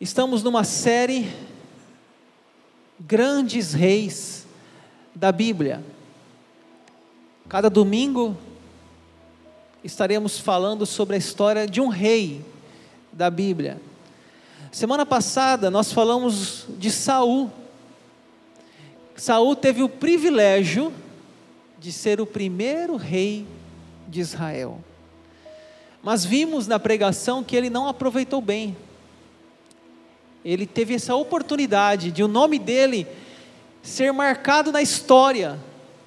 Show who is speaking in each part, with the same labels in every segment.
Speaker 1: Estamos numa série Grandes Reis da Bíblia. Cada domingo estaremos falando sobre a história de um rei da Bíblia. Semana passada nós falamos de Saul. Saul teve o privilégio de ser o primeiro rei de Israel. Mas vimos na pregação que ele não aproveitou bem ele teve essa oportunidade de o nome dele ser marcado na história,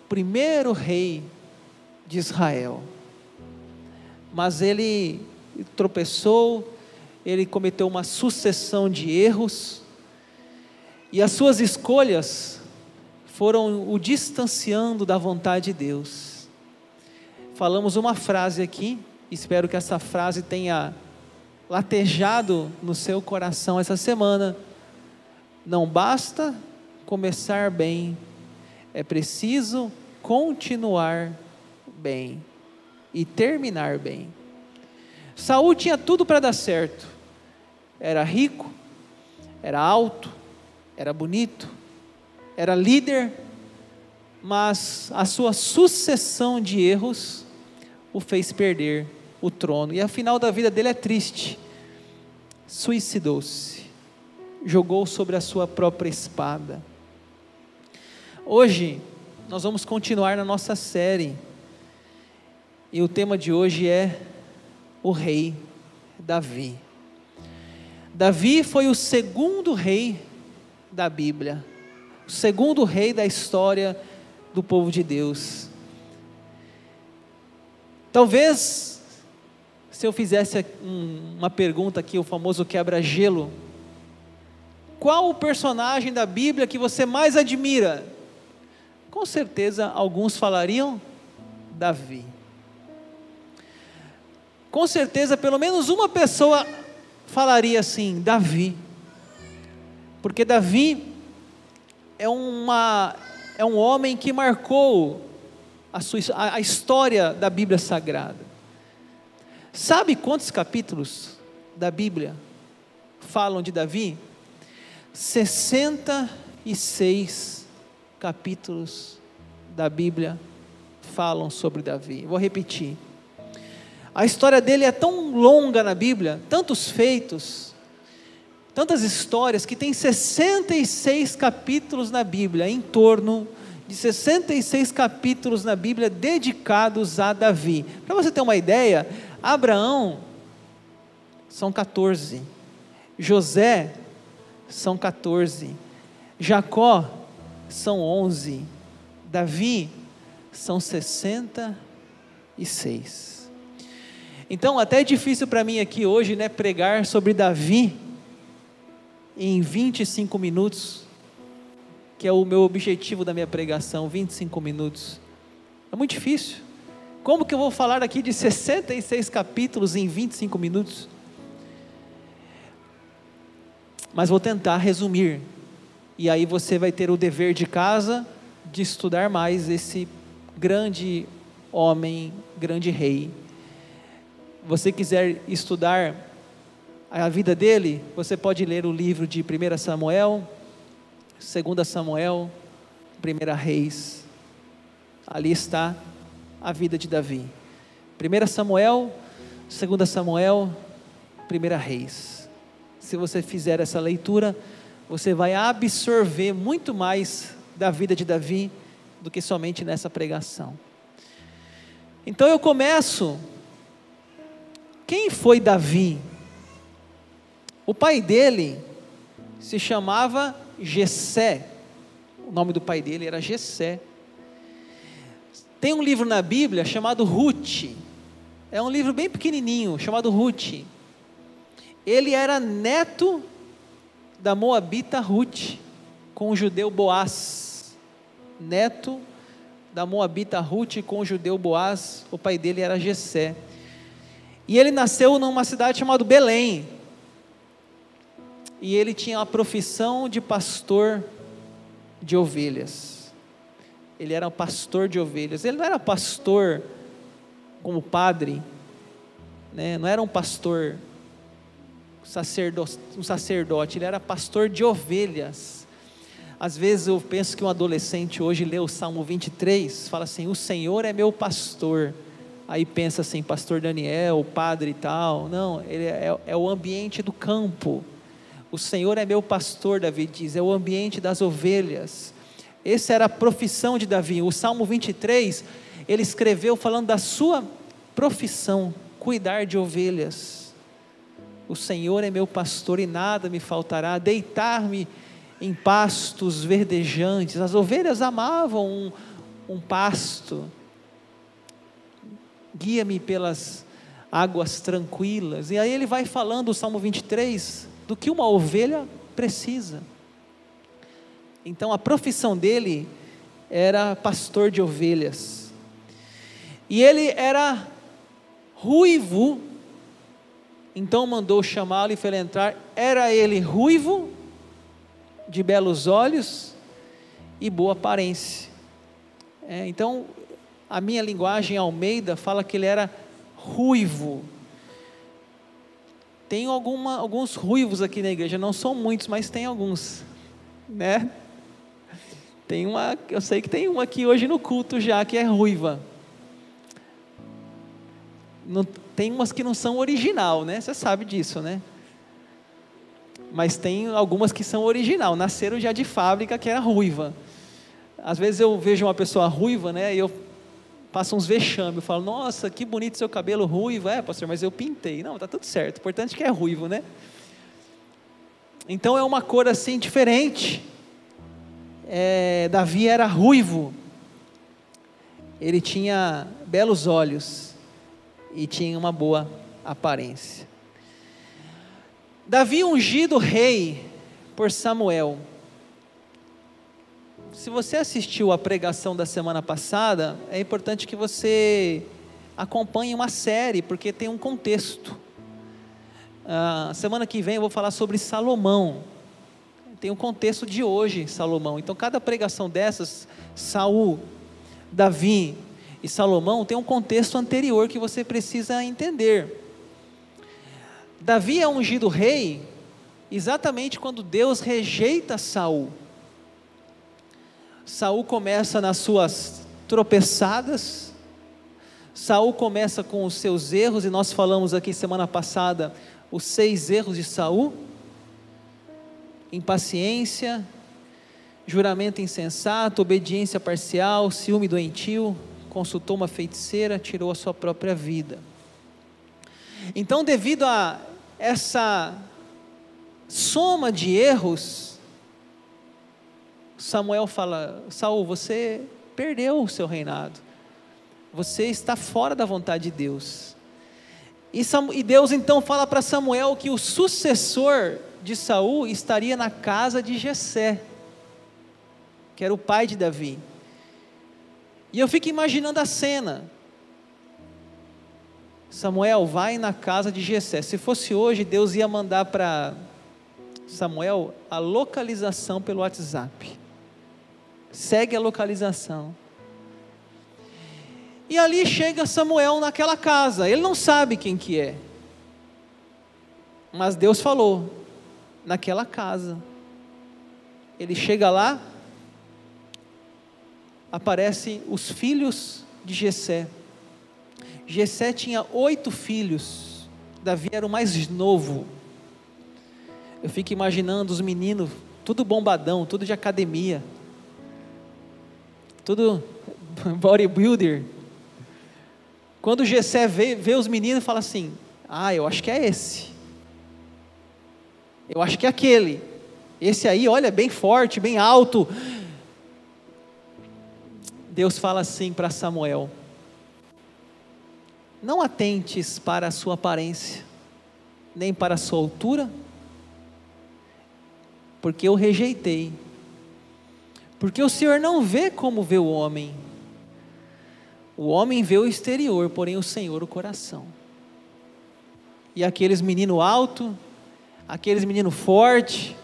Speaker 1: primeiro rei de Israel. Mas ele tropeçou, ele cometeu uma sucessão de erros, e as suas escolhas foram o distanciando da vontade de Deus. Falamos uma frase aqui, espero que essa frase tenha latejado no seu coração essa semana. Não basta começar bem, é preciso continuar bem e terminar bem. Saul tinha tudo para dar certo. Era rico, era alto, era bonito, era líder, mas a sua sucessão de erros o fez perder o trono. E a final da vida dele é triste. Suicidou-se, jogou sobre a sua própria espada. Hoje, nós vamos continuar na nossa série. E o tema de hoje é o rei Davi. Davi foi o segundo rei da Bíblia, o segundo rei da história do povo de Deus. Talvez se eu fizesse uma pergunta aqui, o famoso quebra-gelo, qual o personagem da Bíblia que você mais admira? Com certeza alguns falariam Davi. Com certeza pelo menos uma pessoa falaria assim, Davi. Porque Davi é, uma, é um homem que marcou a, sua, a, a história da Bíblia Sagrada. Sabe quantos capítulos da Bíblia falam de Davi? 66 capítulos da Bíblia falam sobre Davi. Vou repetir. A história dele é tão longa na Bíblia, tantos feitos, tantas histórias, que tem 66 capítulos na Bíblia, em torno de 66 capítulos na Bíblia dedicados a Davi. Para você ter uma ideia, Abraão são 14. José são 14. Jacó são 11. Davi são 66. Então, até é difícil para mim aqui hoje, né, pregar sobre Davi em 25 minutos, que é o meu objetivo da minha pregação, 25 minutos. É muito difícil. Como que eu vou falar aqui de 66 capítulos em 25 minutos? Mas vou tentar resumir. E aí você vai ter o dever de casa de estudar mais esse grande homem, grande rei. Você quiser estudar a vida dele, você pode ler o livro de 1 Samuel, 2 Samuel, 1 Reis. Ali está a vida de Davi. 1 Samuel, 2 Samuel, 1 Reis. Se você fizer essa leitura, você vai absorver muito mais da vida de Davi do que somente nessa pregação. Então eu começo. Quem foi Davi? O pai dele se chamava Gessé. O nome do pai dele era Gessé. Tem um livro na Bíblia chamado Ruth. É um livro bem pequenininho, chamado Ruth. Ele era neto da moabita Ruth, com o judeu Boaz. Neto da moabita Ruth com o judeu Boaz, o pai dele era Jessé. E ele nasceu numa cidade chamada Belém. E ele tinha a profissão de pastor de ovelhas ele era um pastor de ovelhas. Ele não era pastor como padre, né? não era um pastor sacerdote, um sacerdote, ele era pastor de ovelhas. Às vezes eu penso que um adolescente hoje lê o Salmo 23, fala assim: O Senhor é meu pastor. Aí pensa assim, pastor Daniel, padre e tal. Não, ele é, é o ambiente do campo. O Senhor é meu pastor, Davi diz, é o ambiente das ovelhas. Essa era a profissão de Davi. O Salmo 23, ele escreveu falando da sua profissão, cuidar de ovelhas. O Senhor é meu pastor e nada me faltará. Deitar-me em pastos verdejantes. As ovelhas amavam um, um pasto. Guia-me pelas águas tranquilas. E aí ele vai falando, o Salmo 23, do que uma ovelha precisa. Então a profissão dele era pastor de ovelhas. E ele era ruivo, então mandou chamá-lo e fez entrar. Era ele ruivo, de belos olhos e boa aparência. É, então, a minha linguagem Almeida fala que ele era ruivo. Tem alguma, alguns ruivos aqui na igreja, não são muitos, mas tem alguns, né? Tem uma, eu sei que tem uma aqui hoje no culto já que é ruiva. Não, tem umas que não são original, né? Você sabe disso, né? Mas tem algumas que são original, nasceram já de fábrica que era ruiva. Às vezes eu vejo uma pessoa ruiva, né? E eu passo uns vexame, eu falo, nossa, que bonito seu cabelo ruivo. É, pastor, mas eu pintei. Não, tá tudo certo. O importante é que é ruivo, né? Então é uma cor assim diferente é, Davi era ruivo, ele tinha belos olhos e tinha uma boa aparência. Davi ungido rei por Samuel. Se você assistiu a pregação da semana passada, é importante que você acompanhe uma série, porque tem um contexto. Ah, semana que vem eu vou falar sobre Salomão tem o contexto de hoje, Salomão. Então, cada pregação dessas, Saul, Davi e Salomão, tem um contexto anterior que você precisa entender. Davi é ungido rei exatamente quando Deus rejeita Saul. Saul começa nas suas tropeçadas, Saul começa com os seus erros, e nós falamos aqui semana passada os seis erros de Saul impaciência, juramento insensato, obediência parcial, ciúme doentio, consultou uma feiticeira, tirou a sua própria vida. Então, devido a essa soma de erros, Samuel fala: Saul, você perdeu o seu reinado, você está fora da vontade de Deus. E Deus então fala para Samuel que o sucessor de Saul estaria na casa de Jessé, que era o pai de Davi. E eu fico imaginando a cena. Samuel vai na casa de Jessé. Se fosse hoje, Deus ia mandar para Samuel a localização pelo WhatsApp. Segue a localização. E ali chega Samuel naquela casa. Ele não sabe quem que é. Mas Deus falou: naquela casa. Ele chega lá, aparecem os filhos de Jessé. Jessé tinha oito filhos, Davi era o mais novo. Eu fico imaginando os meninos, tudo bombadão, tudo de academia, tudo bodybuilder. Quando Jessé vê, vê os meninos, fala assim: Ah, eu acho que é esse. Eu acho que é aquele. Esse aí, olha, bem forte, bem alto. Deus fala assim para Samuel: Não atentes para a sua aparência, nem para a sua altura, porque eu rejeitei. Porque o Senhor não vê como vê o homem. O homem vê o exterior, porém o Senhor o coração. E aqueles menino alto, aqueles meninos fortes,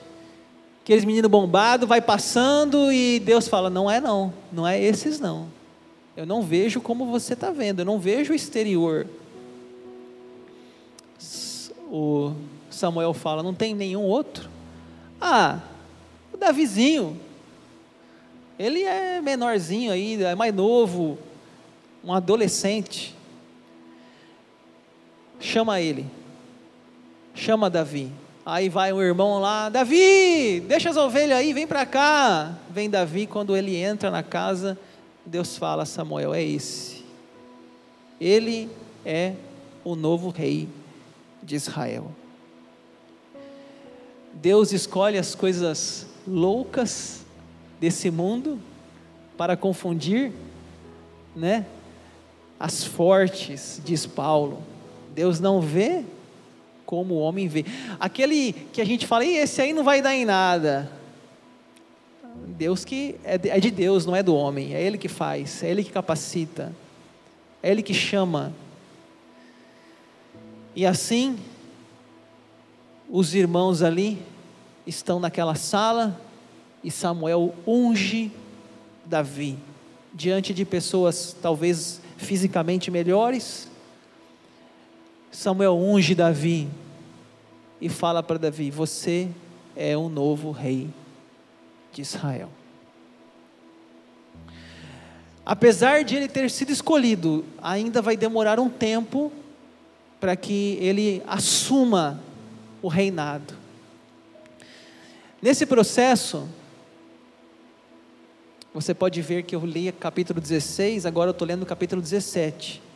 Speaker 1: aqueles meninos bombados, vai passando e Deus fala: não é não, não é esses não. Eu não vejo como você está vendo, eu não vejo o exterior. O Samuel fala: Não tem nenhum outro? Ah, o Davizinho. Ele é menorzinho aí, é mais novo, um adolescente. Chama ele. Chama Davi. Aí vai um irmão lá, Davi, deixa as ovelhas aí, vem para cá. Vem Davi, quando ele entra na casa, Deus fala Samuel: é esse. Ele é o novo rei de Israel. Deus escolhe as coisas loucas desse mundo para confundir, né? As fortes, diz Paulo. Deus não vê como o homem vê. Aquele que a gente fala, e esse aí não vai dar em nada. Deus que é de, é de Deus, não é do homem. É Ele que faz, é Ele que capacita, é Ele que chama. E assim, os irmãos ali estão naquela sala e Samuel unge Davi diante de pessoas talvez fisicamente melhores. Samuel unge Davi e fala para Davi: Você é o novo rei de Israel. Apesar de ele ter sido escolhido, ainda vai demorar um tempo para que ele assuma o reinado. Nesse processo, você pode ver que eu li capítulo 16, agora eu estou lendo o capítulo 17.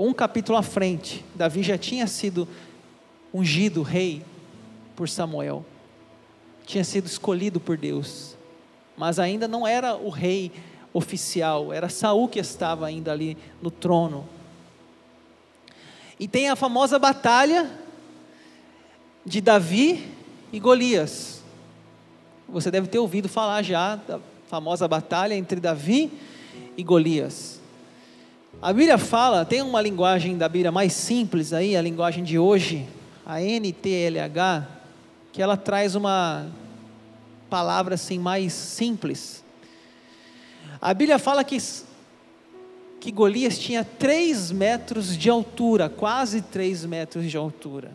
Speaker 1: Um capítulo à frente, Davi já tinha sido ungido rei por Samuel, tinha sido escolhido por Deus, mas ainda não era o rei oficial, era Saul que estava ainda ali no trono. E tem a famosa batalha de Davi e Golias. Você deve ter ouvido falar já da famosa batalha entre Davi e Golias. A Bíblia fala, tem uma linguagem da Bíblia mais simples aí, a linguagem de hoje, a NTLH, que ela traz uma palavra assim mais simples. A Bíblia fala que, que Golias tinha 3 metros de altura, quase 3 metros de altura.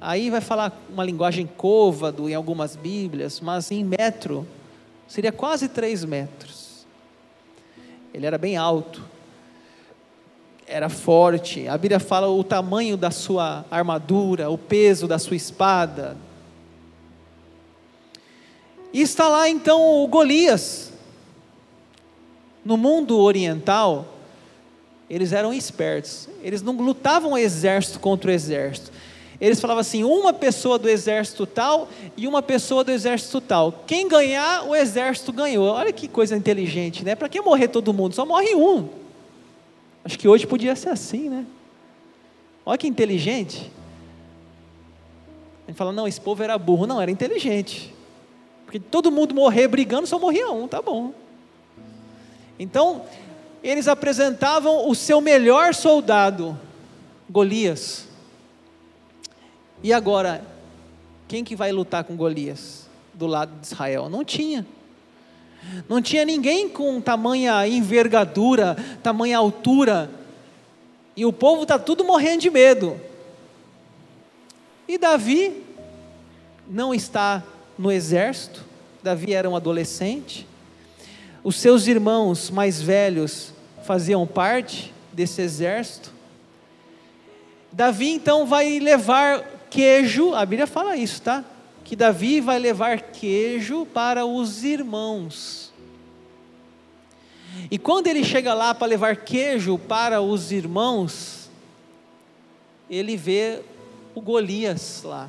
Speaker 1: Aí vai falar uma linguagem côvado em algumas Bíblias, mas em metro seria quase 3 metros. Ele era bem alto, era forte. A Bíblia fala o tamanho da sua armadura, o peso da sua espada. E está lá então o Golias. No mundo oriental, eles eram espertos. Eles não lutavam exército contra exército eles falavam assim: uma pessoa do exército tal e uma pessoa do exército tal. Quem ganhar, o exército ganhou. Olha que coisa inteligente, né? Para que morrer todo mundo? Só morre um. Acho que hoje podia ser assim, né? Olha que inteligente. A gente fala, não, esse povo era burro. Não, era inteligente. Porque todo mundo morrer brigando, só morria um, tá bom. Então, eles apresentavam o seu melhor soldado, Golias. E agora, quem que vai lutar com Golias do lado de Israel? Não tinha. Não tinha ninguém com tamanha envergadura, tamanha altura. E o povo está tudo morrendo de medo. E Davi não está no exército. Davi era um adolescente. Os seus irmãos mais velhos faziam parte desse exército. Davi então vai levar queijo, a Bíblia fala isso, tá? Que Davi vai levar queijo para os irmãos. E quando ele chega lá para levar queijo para os irmãos, ele vê o Golias lá.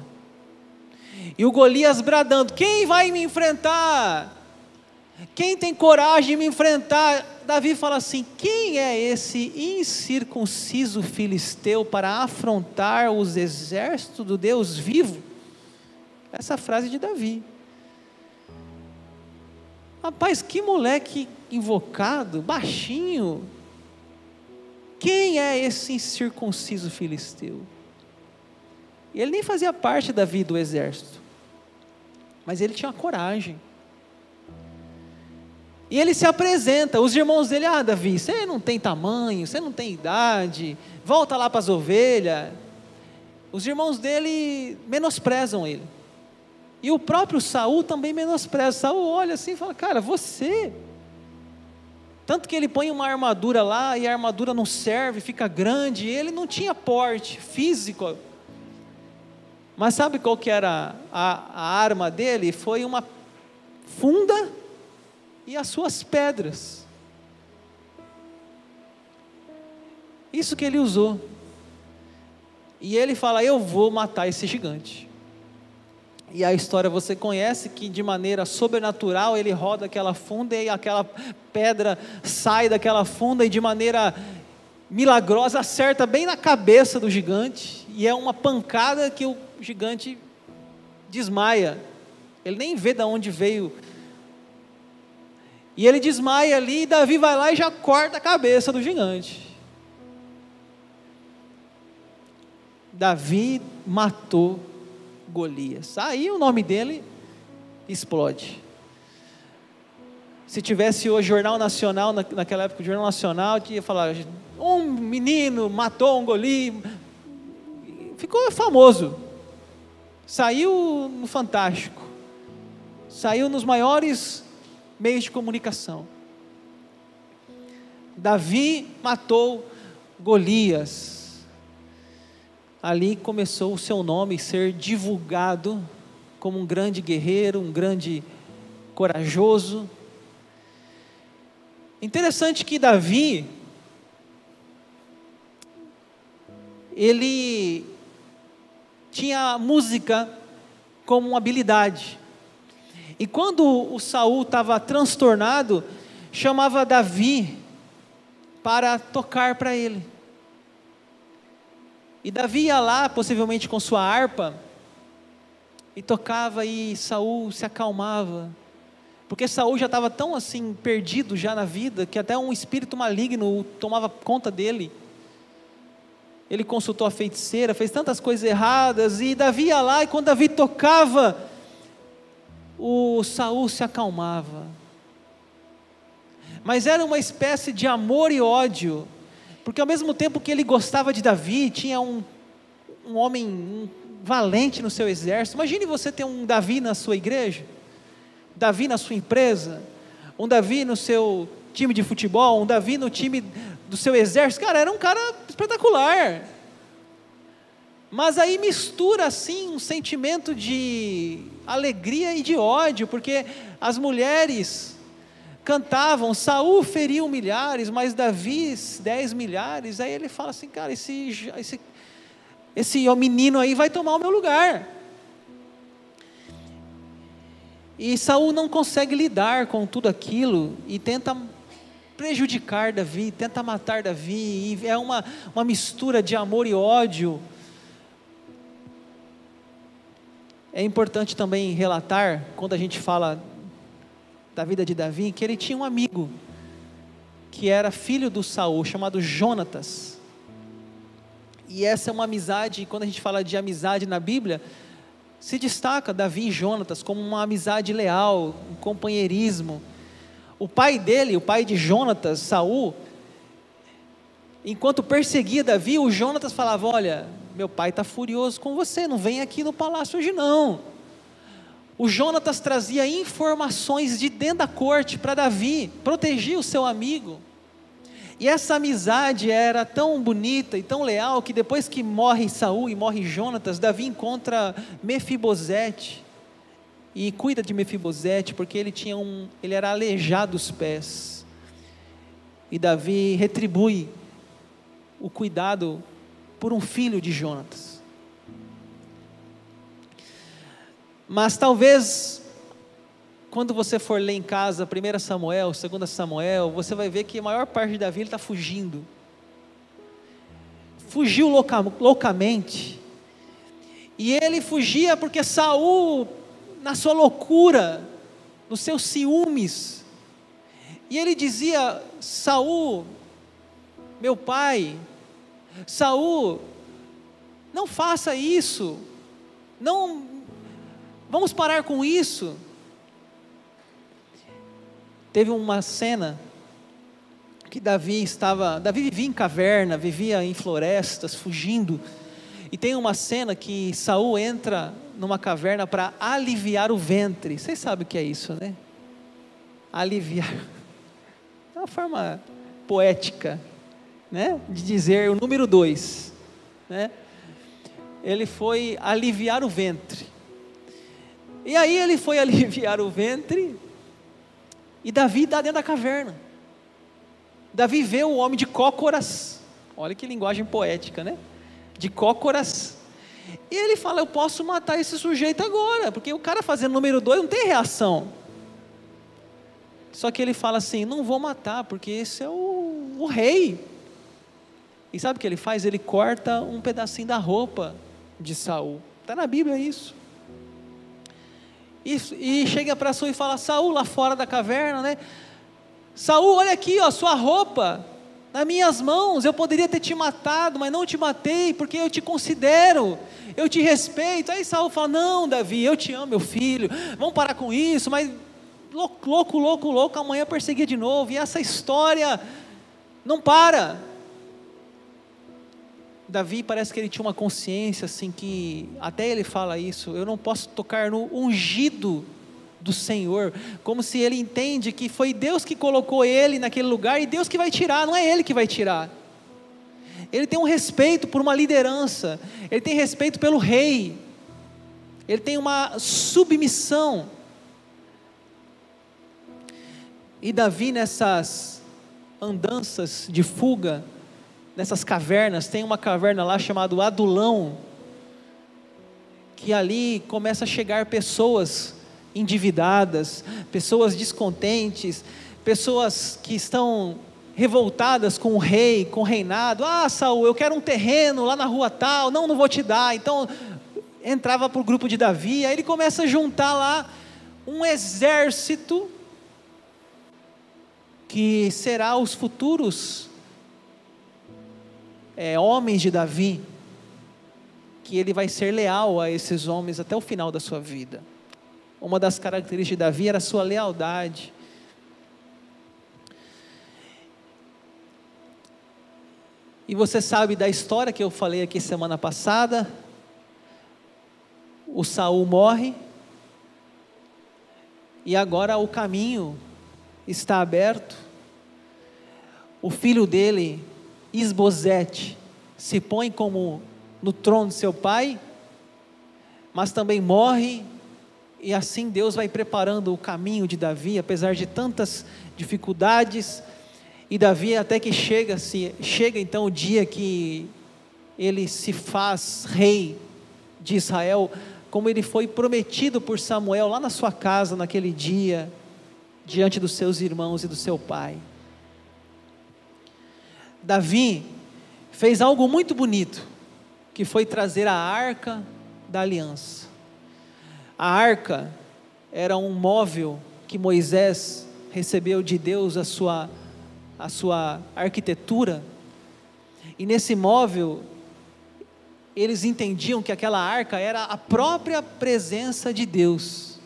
Speaker 1: E o Golias bradando: Quem vai me enfrentar? Quem tem coragem de me enfrentar? Davi fala assim: quem é esse incircunciso filisteu para afrontar os exércitos do Deus vivo? Essa frase de Davi. Rapaz, que moleque invocado, baixinho. Quem é esse incircunciso filisteu? Ele nem fazia parte da vida do exército, mas ele tinha coragem. E ele se apresenta, os irmãos dele, ah, Davi, você não tem tamanho, você não tem idade, volta lá para as ovelhas. Os irmãos dele menosprezam ele. E o próprio Saul também menospreza. Saul olha assim e fala: Cara, você. Tanto que ele põe uma armadura lá e a armadura não serve, fica grande. ele não tinha porte físico. Mas sabe qual que era a, a arma dele? Foi uma funda e as suas pedras. Isso que ele usou. E ele fala: Eu vou matar esse gigante. E a história você conhece que de maneira sobrenatural ele roda aquela funda e aquela pedra sai daquela funda e de maneira milagrosa acerta bem na cabeça do gigante. E é uma pancada que o gigante desmaia. Ele nem vê de onde veio. E ele desmaia ali e Davi vai lá e já corta a cabeça do gigante. Davi matou Golias. Aí o nome dele explode. Se tivesse o Jornal Nacional, naquela época o Jornal Nacional, ia falar: um menino matou um Golias. Ficou famoso. Saiu no Fantástico. Saiu nos maiores meios de comunicação. Davi matou Golias ali começou o seu nome ser divulgado como um grande guerreiro, um grande corajoso. Interessante que Davi, ele tinha música como uma habilidade. E quando o Saul estava transtornado, chamava Davi para tocar para ele. E Davi ia lá, possivelmente com sua harpa, e tocava e Saul se acalmava. Porque Saul já estava tão assim perdido já na vida que até um espírito maligno tomava conta dele. Ele consultou a feiticeira, fez tantas coisas erradas e Davi ia lá e quando Davi tocava, o Saul se acalmava. Mas era uma espécie de amor e ódio porque ao mesmo tempo que ele gostava de Davi, tinha um, um homem um valente no seu exército. Imagine você ter um Davi na sua igreja, Davi na sua empresa, um Davi no seu time de futebol, um Davi no time do seu exército. Cara, era um cara espetacular. Mas aí mistura assim um sentimento de alegria e de ódio, porque as mulheres cantavam, Saul feriu milhares, mas Davi dez milhares. Aí ele fala assim, cara, esse, esse, esse menino aí vai tomar o meu lugar. E Saul não consegue lidar com tudo aquilo e tenta prejudicar Davi, tenta matar Davi, e é uma, uma mistura de amor e ódio. É importante também relatar, quando a gente fala da vida de Davi que ele tinha um amigo que era filho do Saul, chamado Jonatas. E essa é uma amizade, quando a gente fala de amizade na Bíblia, se destaca Davi e Jonatas como uma amizade leal, um companheirismo. O pai dele, o pai de Jonatas, Saul, enquanto perseguia Davi, o Jonatas falava: Olha, meu pai está furioso com você, não vem aqui no palácio hoje não o Jonatas trazia informações de dentro da corte para Davi, protegia o seu amigo. E essa amizade era tão bonita e tão leal que depois que morre Saul e morre Jonatas, Davi encontra Mefibosete e cuida de Mefibosete porque ele tinha um, ele era aleijado dos pés. E Davi retribui o cuidado por um filho de Jonatas. Mas talvez, quando você for ler em casa 1 Samuel, 2 Samuel, você vai ver que a maior parte de Davi está fugindo. Fugiu louca, loucamente. E ele fugia porque Saul, na sua loucura, nos seus ciúmes, e ele dizia: Saul, meu pai, Saul, não faça isso, não Vamos parar com isso. Teve uma cena que Davi estava, Davi vivia em caverna, vivia em florestas, fugindo. E tem uma cena que Saul entra numa caverna para aliviar o ventre. Vocês sabem o que é isso, né? Aliviar. É uma forma poética, né? De dizer o número dois, né? Ele foi aliviar o ventre. E aí ele foi aliviar o ventre e Davi está dentro da caverna. Davi vê o homem de cócoras. Olha que linguagem poética, né? De cócoras. E ele fala: Eu posso matar esse sujeito agora, porque o cara fazendo número dois não tem reação. Só que ele fala assim: Não vou matar, porque esse é o, o rei. E sabe o que ele faz? Ele corta um pedacinho da roupa de Saul. Está na Bíblia isso. E, e chega para Saul e fala: Saul, lá fora da caverna, né? Saul, olha aqui, ó, sua roupa nas minhas mãos. Eu poderia ter te matado, mas não te matei, porque eu te considero, eu te respeito. Aí Saul fala: Não, Davi, eu te amo, meu filho. Vamos parar com isso, mas louco, louco, louco, louco, amanhã perseguir de novo. E essa história não para. Davi parece que ele tinha uma consciência assim que até ele fala isso, eu não posso tocar no ungido do Senhor, como se ele entende que foi Deus que colocou ele naquele lugar e Deus que vai tirar, não é ele que vai tirar. Ele tem um respeito por uma liderança, ele tem respeito pelo rei, ele tem uma submissão. E Davi, nessas andanças de fuga, nessas cavernas, tem uma caverna lá chamada Adulão, que ali começa a chegar pessoas endividadas, pessoas descontentes, pessoas que estão revoltadas com o rei, com o reinado. Ah, Saul, eu quero um terreno lá na rua tal. Não, não vou te dar. Então entrava para o grupo de Davi, aí ele começa a juntar lá um exército que será os futuros é, homens de Davi, que ele vai ser leal a esses homens até o final da sua vida uma das características de Davi era a sua lealdade. E você sabe da história que eu falei aqui semana passada. O Saul morre. E agora o caminho está aberto. O filho dele, Isbosete, se põe como no trono de seu pai, mas também morre e assim Deus vai preparando o caminho de Davi, apesar de tantas dificuldades. E Davi até que chega, se chega então o dia que ele se faz rei de Israel, como ele foi prometido por Samuel lá na sua casa naquele dia, diante dos seus irmãos e do seu pai. Davi fez algo muito bonito, que foi trazer a arca da aliança. A arca era um móvel que Moisés recebeu de Deus a sua, a sua arquitetura. E nesse móvel, eles entendiam que aquela arca era a própria presença de Deus.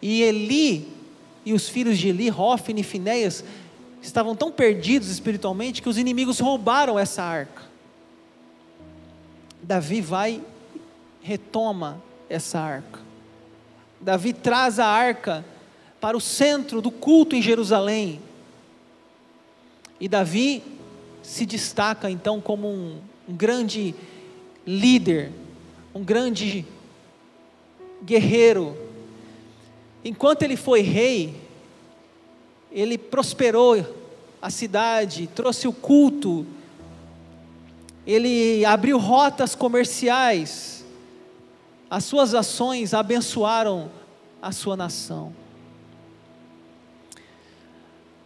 Speaker 1: E Eli e os filhos de Eli, Hofni e Finéias, estavam tão perdidos espiritualmente que os inimigos roubaram essa arca. Davi vai, retoma essa arca. Davi traz a arca para o centro do culto em Jerusalém. E Davi se destaca então como um, um grande líder, um grande guerreiro. Enquanto ele foi rei, ele prosperou a cidade, trouxe o culto, ele abriu rotas comerciais, as suas ações abençoaram a sua nação.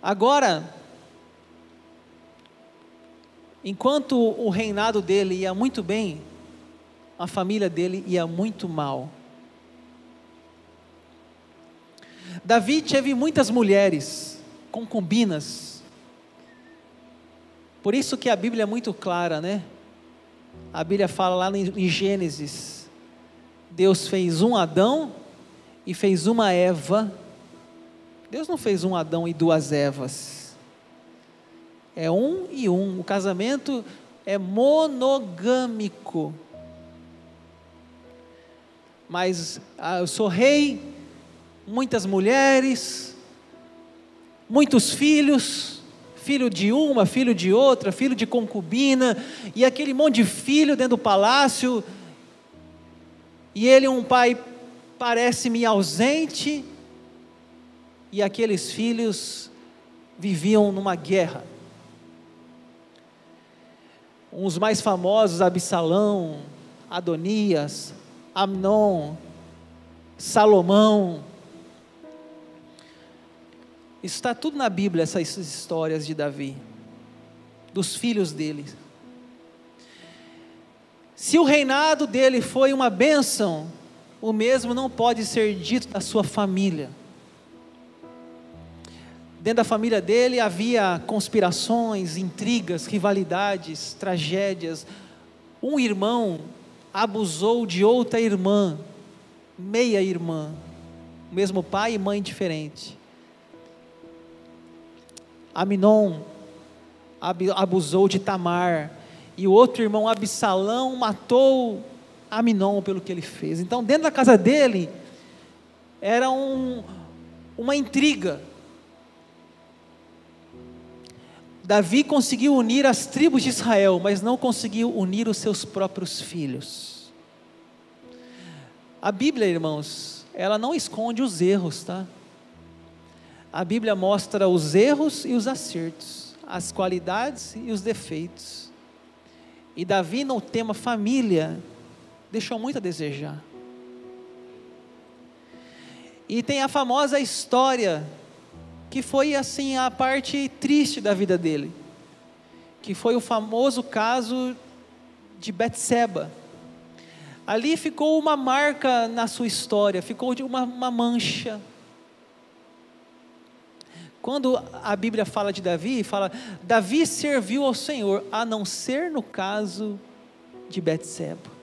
Speaker 1: Agora, enquanto o reinado dele ia muito bem, a família dele ia muito mal. Davi teve muitas mulheres, concubinas. Por isso que a Bíblia é muito clara, né? A Bíblia fala lá em Gênesis Deus fez um Adão e fez uma Eva. Deus não fez um Adão e duas Evas. É um e um. O casamento é monogâmico. mas ah, eu sou rei, muitas mulheres, muitos filhos, filho de uma, filho de outra, filho de concubina, e aquele monte de filho dentro do palácio, e ele, um pai, parece-me ausente, e aqueles filhos viviam numa guerra. Os mais famosos, Absalão, Adonias, Amnon, Salomão. Está tudo na Bíblia, essas histórias de Davi, dos filhos dele. Se o reinado dele foi uma bênção, o mesmo não pode ser dito da sua família. Dentro da família dele havia conspirações, intrigas, rivalidades, tragédias. Um irmão abusou de outra irmã, meia irmã, mesmo pai e mãe diferente. Aminon abusou de Tamar, e o outro irmão Absalão matou Aminon pelo que ele fez. Então, dentro da casa dele, era um, uma intriga. Davi conseguiu unir as tribos de Israel, mas não conseguiu unir os seus próprios filhos. A Bíblia, irmãos, ela não esconde os erros, tá? A Bíblia mostra os erros e os acertos, as qualidades e os defeitos. E Davi, no tema família, deixou muito a desejar. E tem a famosa história que foi assim a parte triste da vida dele, que foi o famoso caso de Betseba. Ali ficou uma marca na sua história, ficou uma, uma mancha. Quando a Bíblia fala de Davi, fala Davi serviu ao Senhor, a não ser no caso de Betseba.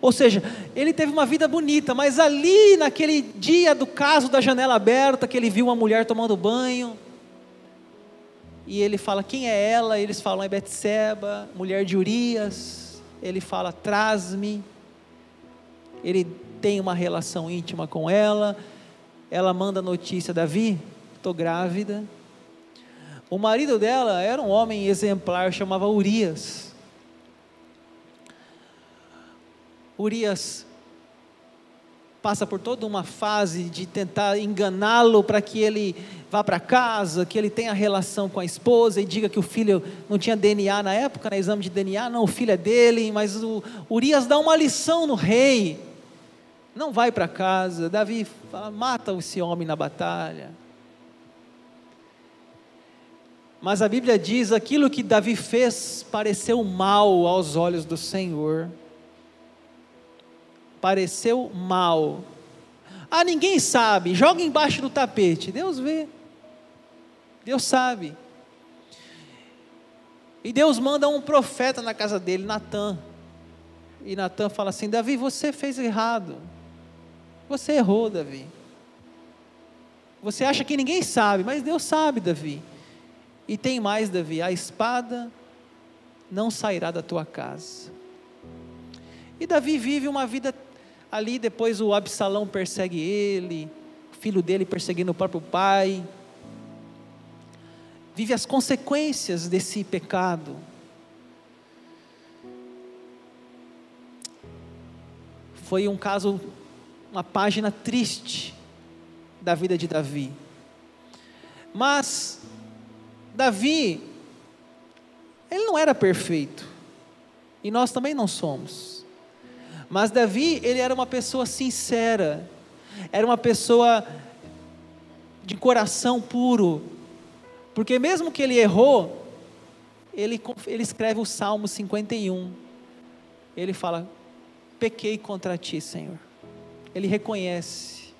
Speaker 1: Ou seja, ele teve uma vida bonita, mas ali naquele dia do caso da janela aberta, que ele viu uma mulher tomando banho, e ele fala quem é ela, eles falam é Betseba, mulher de Urias. Ele fala traz-me. Ele tem uma relação íntima com ela. Ela manda notícia Davi, estou grávida. O marido dela era um homem exemplar, chamava Urias. Urias passa por toda uma fase de tentar enganá-lo para que ele vá para casa, que ele tenha relação com a esposa e diga que o filho não tinha DNA na época, né, exame de DNA, não, o filho é dele, mas o Urias dá uma lição no rei. Não vai para casa. Davi fala, mata esse homem na batalha. Mas a Bíblia diz: aquilo que Davi fez pareceu mal aos olhos do Senhor pareceu mal. Ah, ninguém sabe, joga embaixo do tapete. Deus vê. Deus sabe. E Deus manda um profeta na casa dele, Natan. E Natan fala assim: Davi, você fez errado. Você errou, Davi. Você acha que ninguém sabe, mas Deus sabe, Davi. E tem mais, Davi: a espada não sairá da tua casa. E Davi vive uma vida Ali depois o Absalão persegue ele, o filho dele perseguindo o próprio pai. Vive as consequências desse pecado. Foi um caso, uma página triste da vida de Davi. Mas Davi, ele não era perfeito. E nós também não somos. Mas Davi, ele era uma pessoa sincera, era uma pessoa de coração puro, porque mesmo que ele errou, ele, ele escreve o Salmo 51. Ele fala: Pequei contra ti, Senhor. Ele reconhece.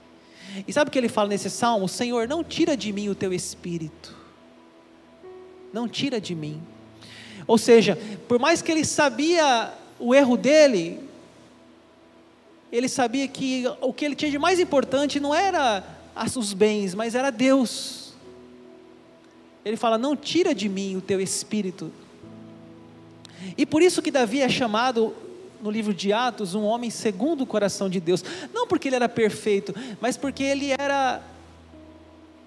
Speaker 1: E sabe o que ele fala nesse salmo? Senhor, não tira de mim o teu espírito. Não tira de mim. Ou seja, por mais que ele sabia o erro dele, ele sabia que o que ele tinha de mais importante não era os bens, mas era Deus. Ele fala: Não tira de mim o teu espírito. E por isso que Davi é chamado no livro de Atos um homem segundo o coração de Deus. Não porque ele era perfeito, mas porque ele era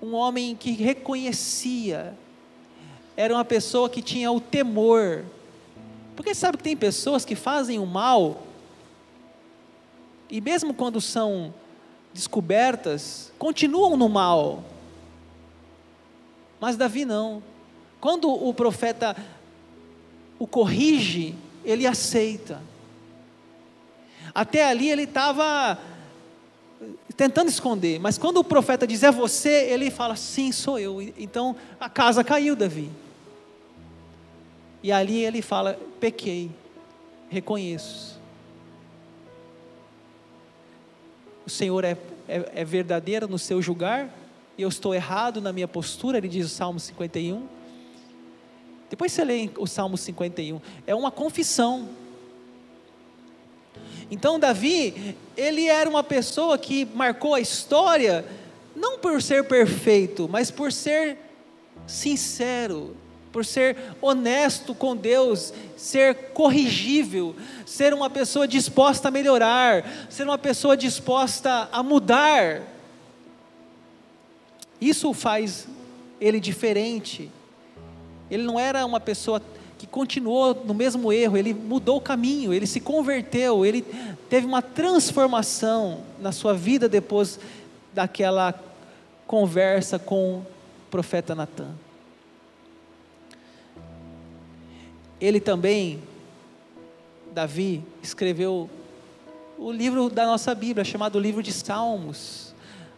Speaker 1: um homem que reconhecia, era uma pessoa que tinha o temor. Porque sabe que tem pessoas que fazem o mal, e mesmo quando são descobertas, continuam no mal. Mas Davi não. Quando o profeta o corrige, ele aceita. Até ali ele estava tentando esconder, mas quando o profeta diz é você, ele fala sim, sou eu. Então a casa caiu, Davi. E ali ele fala: pequei, reconheço. O Senhor é, é, é verdadeiro no seu julgar, e eu estou errado na minha postura, ele diz o Salmo 51. Depois você lê o Salmo 51, é uma confissão. Então Davi, ele era uma pessoa que marcou a história não por ser perfeito, mas por ser sincero, por ser honesto com Deus, ser corrigível, ser uma pessoa disposta a melhorar, ser uma pessoa disposta a mudar. Isso faz ele diferente. Ele não era uma pessoa que continuou no mesmo erro, ele mudou o caminho, ele se converteu, ele teve uma transformação na sua vida depois daquela conversa com o profeta Natan. Ele também, Davi, escreveu o livro da nossa Bíblia, chamado Livro de Salmos.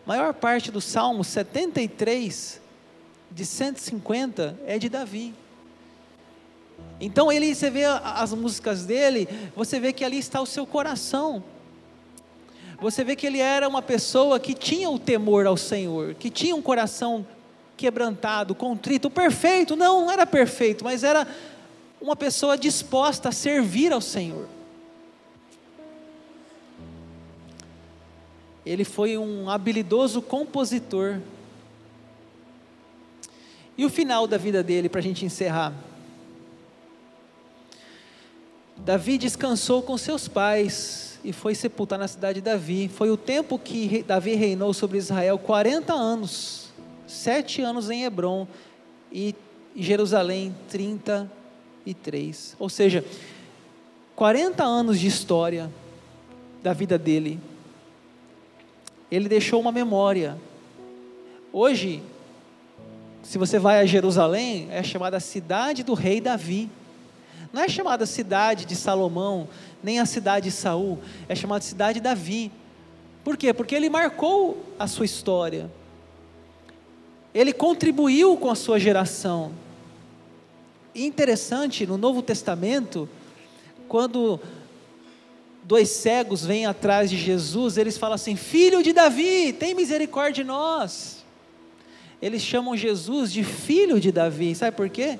Speaker 1: A maior parte dos Salmos, 73 de 150, é de Davi. Então ele, você vê as músicas dele, você vê que ali está o seu coração. Você vê que ele era uma pessoa que tinha o temor ao Senhor, que tinha um coração quebrantado, contrito, perfeito, não, não era perfeito, mas era uma pessoa disposta a servir ao Senhor. Ele foi um habilidoso compositor. E o final da vida dele, para a gente encerrar. Davi descansou com seus pais e foi sepultado na cidade de Davi. Foi o tempo que Davi reinou sobre Israel 40 anos, sete anos em Hebron e Jerusalém 33. Ou seja, 40 anos de história da vida dele. Ele deixou uma memória. Hoje, se você vai a Jerusalém, é chamada cidade do rei Davi. Não é chamada cidade de Salomão, nem a cidade de Saul, é chamada cidade de Davi. Por quê? Porque ele marcou a sua história. Ele contribuiu com a sua geração. E interessante, no Novo Testamento, quando dois cegos vêm atrás de Jesus, eles falam assim: Filho de Davi, tem misericórdia de nós. Eles chamam Jesus de filho de Davi, sabe por quê?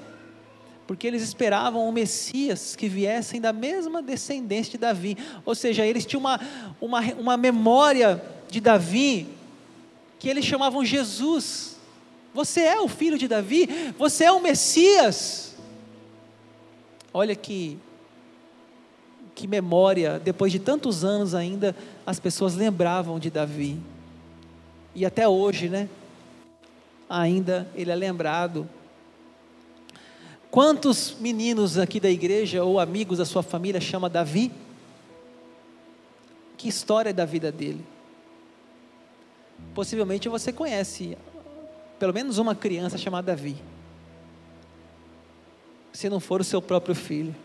Speaker 1: Porque eles esperavam o Messias que viessem da mesma descendência de Davi, ou seja, eles tinham uma, uma, uma memória de Davi que eles chamavam Jesus. Você é o filho de Davi, você é o Messias. Olha que, que memória, depois de tantos anos ainda, as pessoas lembravam de Davi. E até hoje, né? Ainda ele é lembrado Quantos meninos aqui da igreja ou amigos da sua família chama Davi? Que história é da vida dele? Possivelmente você conhece pelo menos uma criança chamada Davi. Se não for o seu próprio filho.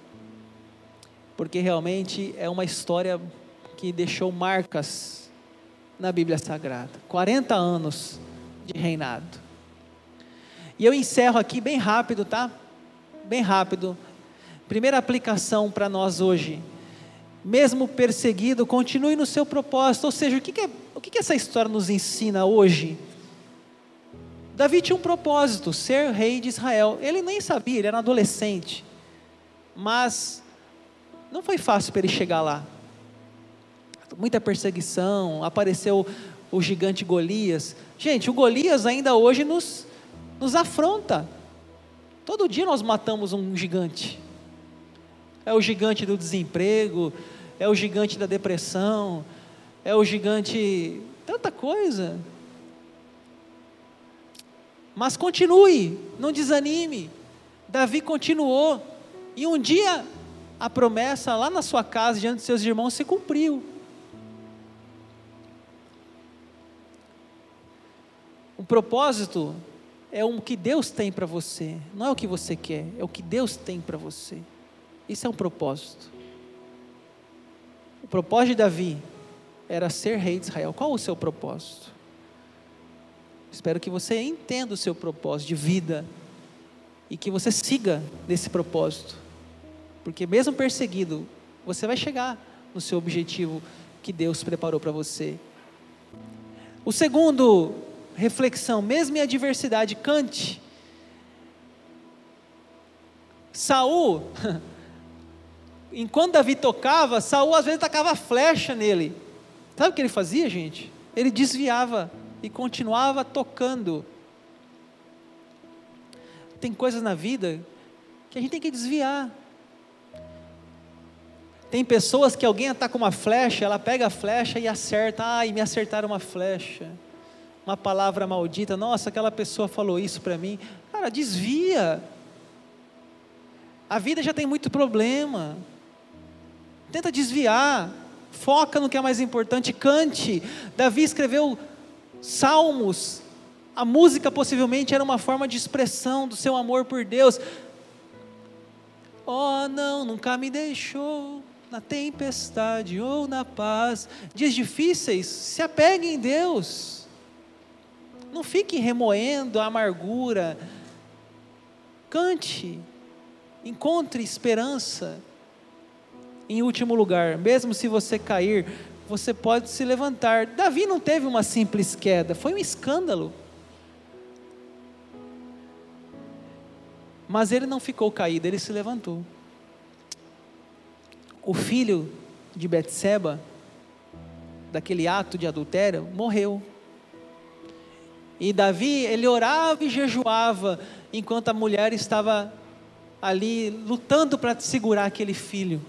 Speaker 1: Porque realmente é uma história que deixou marcas na Bíblia Sagrada. 40 anos de reinado. E eu encerro aqui bem rápido, tá? Bem rápido. Primeira aplicação para nós hoje. Mesmo perseguido, continue no seu propósito. Ou seja, o que, que, é, o que, que essa história nos ensina hoje? Davi tinha um propósito, ser rei de Israel. Ele nem sabia, ele era adolescente. Mas não foi fácil para ele chegar lá. Muita perseguição, apareceu o gigante Golias. Gente, o Golias ainda hoje nos, nos afronta. Todo dia nós matamos um gigante. É o gigante do desemprego, é o gigante da depressão, é o gigante. tanta coisa. Mas continue, não desanime. Davi continuou, e um dia a promessa lá na sua casa, diante de seus irmãos, se cumpriu. O propósito é o que Deus tem para você, não é o que você quer, é o que Deus tem para você. Isso é um propósito. O propósito de Davi era ser rei de Israel. Qual o seu propósito? Espero que você entenda o seu propósito de vida e que você siga nesse propósito. Porque mesmo perseguido, você vai chegar no seu objetivo que Deus preparou para você. O segundo reflexão, mesmo em adversidade, cante. Saul, enquanto Davi tocava, Saul às vezes tacava flecha nele. Sabe o que ele fazia, gente? Ele desviava e continuava tocando. Tem coisas na vida que a gente tem que desviar. Tem pessoas que alguém ataca uma flecha, ela pega a flecha e acerta. Ai, me acertaram uma flecha uma palavra maldita, nossa, aquela pessoa falou isso para mim. Cara, desvia. A vida já tem muito problema. Tenta desviar. Foca no que é mais importante, cante. Davi escreveu salmos. A música possivelmente era uma forma de expressão do seu amor por Deus. Oh, não, nunca me deixou na tempestade ou na paz. Dias difíceis, se apegue em Deus. Não fique remoendo a amargura. Cante. Encontre esperança. Em último lugar, mesmo se você cair, você pode se levantar. Davi não teve uma simples queda, foi um escândalo. Mas ele não ficou caído, ele se levantou. O filho de Betseba, daquele ato de adultério, morreu. E Davi, ele orava e jejuava, enquanto a mulher estava ali lutando para segurar aquele filho.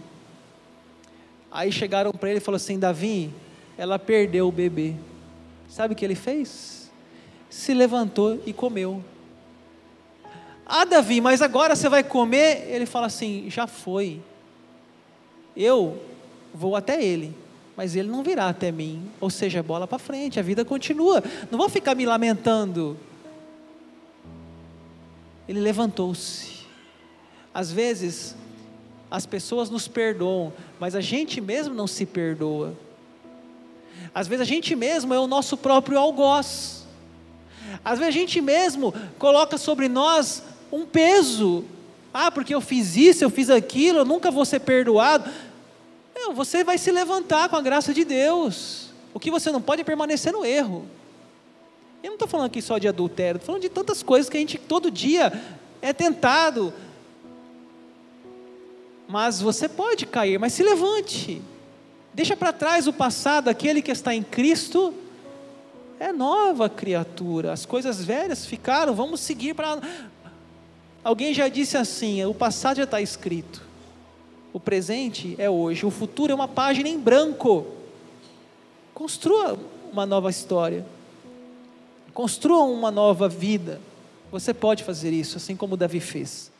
Speaker 1: Aí chegaram para ele e falaram assim: Davi, ela perdeu o bebê. Sabe o que ele fez? Se levantou e comeu. Ah, Davi, mas agora você vai comer? Ele fala assim: já foi. Eu vou até ele mas ele não virá até mim. Ou seja, bola para frente, a vida continua. Não vou ficar me lamentando. Ele levantou-se. Às vezes, as pessoas nos perdoam, mas a gente mesmo não se perdoa. Às vezes a gente mesmo é o nosso próprio algoz. Às vezes a gente mesmo coloca sobre nós um peso. Ah, porque eu fiz isso, eu fiz aquilo, eu nunca vou ser perdoado. Não, você vai se levantar com a graça de Deus. O que você não pode é permanecer no erro. Eu não estou falando aqui só de adultério, estou falando de tantas coisas que a gente todo dia é tentado. Mas você pode cair, mas se levante. Deixa para trás o passado, aquele que está em Cristo é nova criatura. As coisas velhas ficaram, vamos seguir para. Alguém já disse assim: o passado já está escrito. O presente é hoje, o futuro é uma página em branco. Construa uma nova história. Construa uma nova vida. Você pode fazer isso, assim como Davi fez.